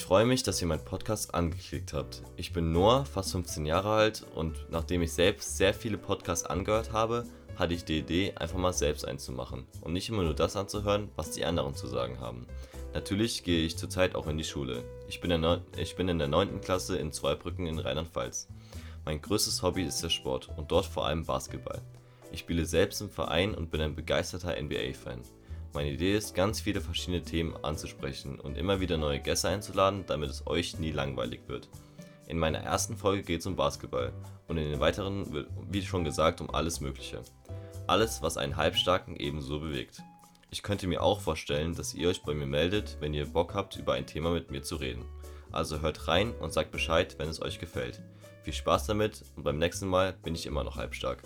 freue mich, dass ihr meinen Podcast angeklickt habt. Ich bin Noah, fast 15 Jahre alt und nachdem ich selbst sehr viele Podcasts angehört habe, hatte ich die Idee, einfach mal selbst einzumachen und nicht immer nur das anzuhören, was die anderen zu sagen haben. Natürlich gehe ich zurzeit auch in die Schule. Ich bin, in der 9. Klasse in Zweibrücken in Rheinland-Pfalz. Mein größtes Hobby ist der Sport und dort vor allem Basketball. Ich spiele selbst im Verein und bin ein begeisterter NBA-Fan. Meine Idee ist, ganz viele verschiedene Themen anzusprechen und immer wieder neue Gäste einzuladen, damit es euch nie langweilig wird. In meiner ersten Folge geht es um Basketball und in den weiteren wird, wie schon gesagt, um alles Mögliche. Alles, was einen Halbstarken ebenso bewegt. Ich könnte mir auch vorstellen, dass ihr euch bei mir meldet, wenn ihr Bock habt, über ein Thema mit mir zu reden. Also hört rein und sagt Bescheid, wenn es euch gefällt. Viel Spaß damit und beim nächsten Mal bin ich immer noch halbstark.